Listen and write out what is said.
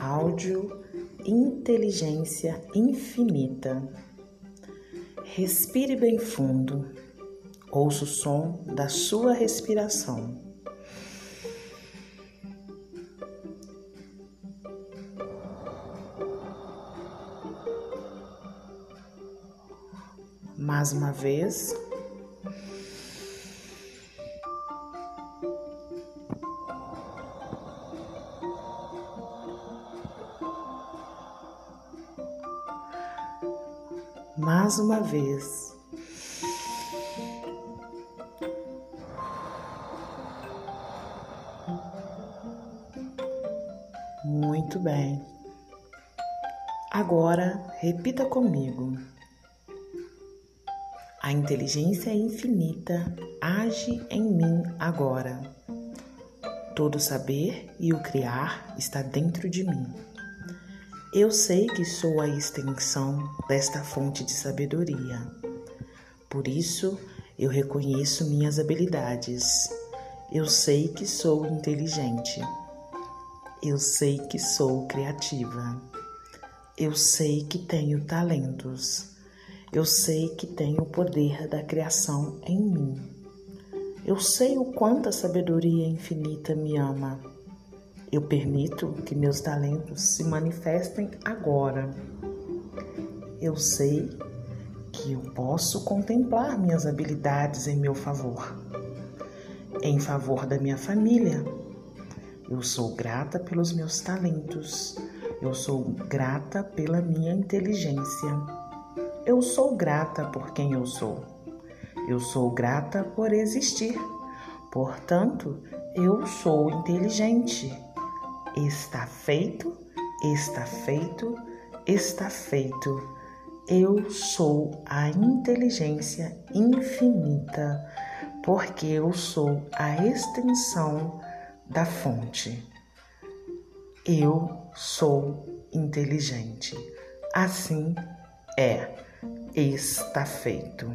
áudio Inteligência Infinita. Respire bem fundo. Ouça o som da sua respiração. Mais uma vez. Mais uma vez. Muito bem. Agora, repita comigo. A inteligência infinita age em mim agora. Todo saber e o criar está dentro de mim. Eu sei que sou a extensão desta fonte de sabedoria. Por isso, eu reconheço minhas habilidades. Eu sei que sou inteligente. Eu sei que sou criativa. Eu sei que tenho talentos. Eu sei que tenho o poder da criação em mim. Eu sei o quanto a sabedoria infinita me ama. Eu permito que meus talentos se manifestem agora. Eu sei que eu posso contemplar minhas habilidades em meu favor, em favor da minha família. Eu sou grata pelos meus talentos. Eu sou grata pela minha inteligência. Eu sou grata por quem eu sou. Eu sou grata por existir. Portanto, eu sou inteligente. Está feito, está feito, está feito. Eu sou a inteligência infinita, porque eu sou a extensão da fonte. Eu sou inteligente. Assim é, está feito.